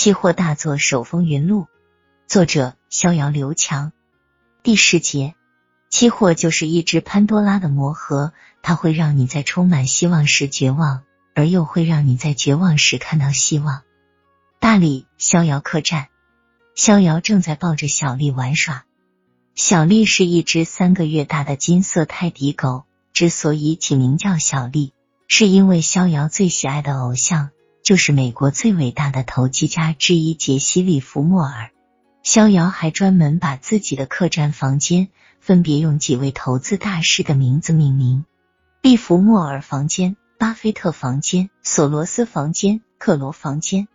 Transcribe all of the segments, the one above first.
期货大作手风云录，作者逍遥刘强。第十节，期货就是一只潘多拉的魔盒，它会让你在充满希望时绝望，而又会让你在绝望时看到希望。大理逍遥客栈，逍遥正在抱着小丽玩耍。小丽是一只三个月大的金色泰迪狗，之所以起名叫小丽，是因为逍遥最喜爱的偶像。就是美国最伟大的投机家之一杰西·利弗莫尔。逍遥还专门把自己的客栈房间分别用几位投资大师的名字命名：利弗莫尔房间、巴菲特房间、索罗斯房间、克罗房间。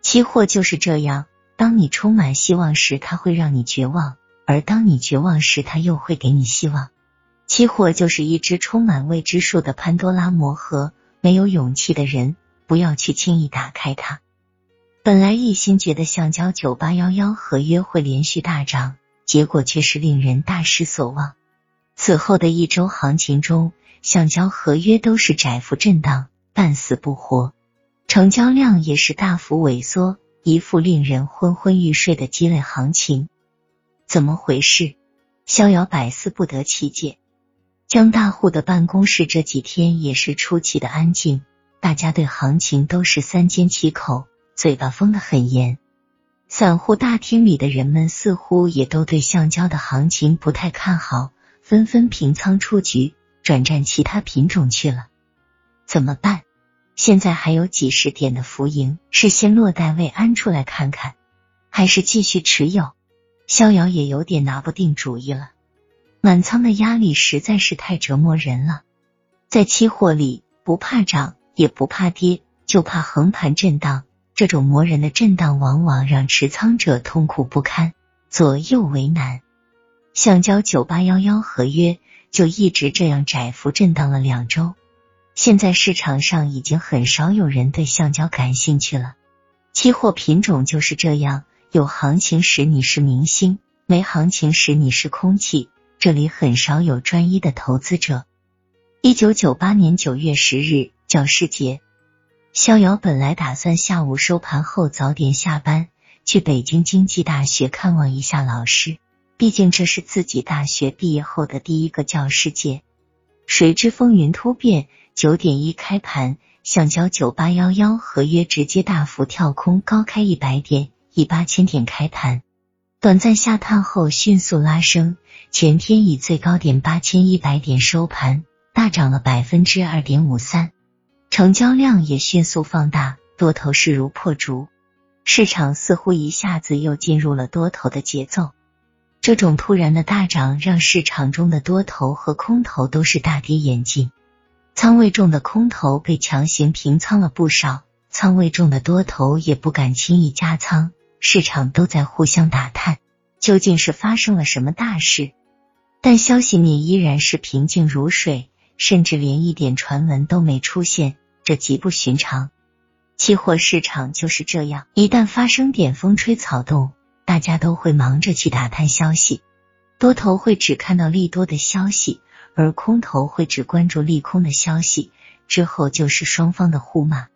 期货就是这样，当你充满希望时，它会让你绝望；而当你绝望时，它又会给你希望。期货就是一只充满未知数的潘多拉魔盒，没有勇气的人。不要去轻易打开它。本来一心觉得橡胶九八幺幺合约会连续大涨，结果却是令人大失所望。此后的一周行情中，橡胶合约都是窄幅震荡，半死不活，成交量也是大幅萎缩，一副令人昏昏欲睡的鸡肋行情。怎么回事？逍遥百思不得其解。江大户的办公室这几天也是出奇的安静。大家对行情都是三缄其口，嘴巴封得很严。散户大厅里的人们似乎也都对橡胶的行情不太看好，纷纷平仓出局，转战其他品种去了。怎么办？现在还有几十点的浮盈，是先落袋为安出来看看，还是继续持有？逍遥也有点拿不定主意了。满仓的压力实在是太折磨人了。在期货里，不怕涨。也不怕跌，就怕横盘震荡。这种磨人的震荡，往往让持仓者痛苦不堪，左右为难。橡胶九八幺幺合约就一直这样窄幅震荡了两周。现在市场上已经很少有人对橡胶感兴趣了。期货品种就是这样，有行情时你是明星，没行情时你是空气。这里很少有专一的投资者。一九九八年九月十日。教师节，逍遥本来打算下午收盘后早点下班，去北京经济大学看望一下老师，毕竟这是自己大学毕业后的第一个教师节。谁知风云突变，九点一开盘，橡胶九八幺幺合约直接大幅跳空，高开一百点，以八千点开盘，短暂下探后迅速拉升，前天以最高点八千一百点收盘，大涨了百分之二点五三。成交量也迅速放大，多头势如破竹，市场似乎一下子又进入了多头的节奏。这种突然的大涨让市场中的多头和空头都是大跌眼镜，仓位重的空头被强行平仓了不少，仓位重的多头也不敢轻易加仓，市场都在互相打探，究竟是发生了什么大事？但消息面依然是平静如水，甚至连一点传闻都没出现。这极不寻常，期货市场就是这样。一旦发生点风吹草动，大家都会忙着去打探消息。多头会只看到利多的消息，而空头会只关注利空的消息。之后就是双方的互骂。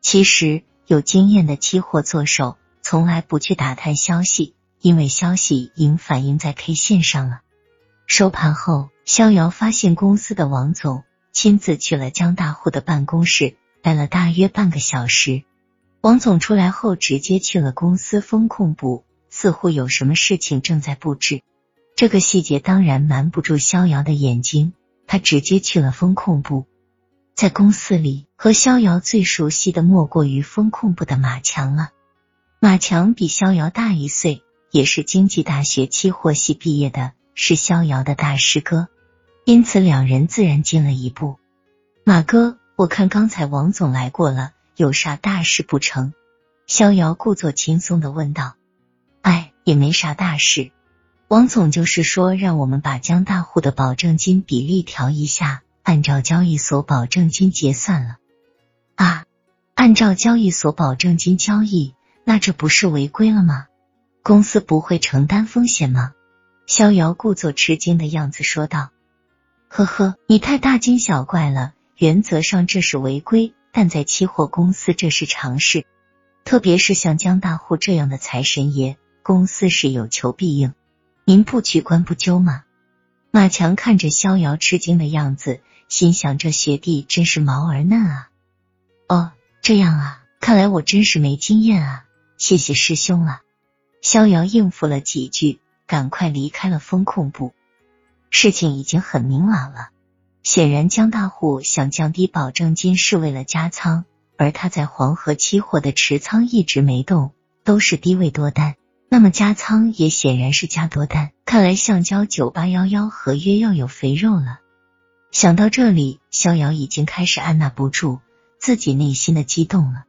其实有经验的期货做手从来不去打探消息，因为消息已经反映在 K 线上了。收盘后，逍遥发现公司的王总。亲自去了江大户的办公室，待了大约半个小时。王总出来后，直接去了公司风控部，似乎有什么事情正在布置。这个细节当然瞒不住逍遥的眼睛，他直接去了风控部。在公司里，和逍遥最熟悉的莫过于风控部的马强了。马强比逍遥大一岁，也是经济大学期货系毕业的，是逍遥的大师哥。因此，两人自然进了一步。马哥，我看刚才王总来过了，有啥大事不成？逍遥故作轻松的问道。哎，也没啥大事。王总就是说，让我们把江大户的保证金比例调一下，按照交易所保证金结算了。啊，按照交易所保证金交易，那这不是违规了吗？公司不会承担风险吗？逍遥故作吃惊的样子说道。呵呵，你太大惊小怪了。原则上这是违规，但在期货公司这是常事。特别是像江大户这样的财神爷，公司是有求必应，您不取关不究吗？马强看着逍遥吃惊的样子，心想这学弟真是毛儿嫩啊。哦，这样啊，看来我真是没经验啊，谢谢师兄了。逍遥应付了几句，赶快离开了风控部。事情已经很明朗了，显然江大户想降低保证金是为了加仓。而他在黄河期货的持仓一直没动，都是低位多单，那么加仓也显然是加多单。看来橡胶九八幺幺合约要有肥肉了。想到这里，逍遥已经开始按捺不住自己内心的激动了。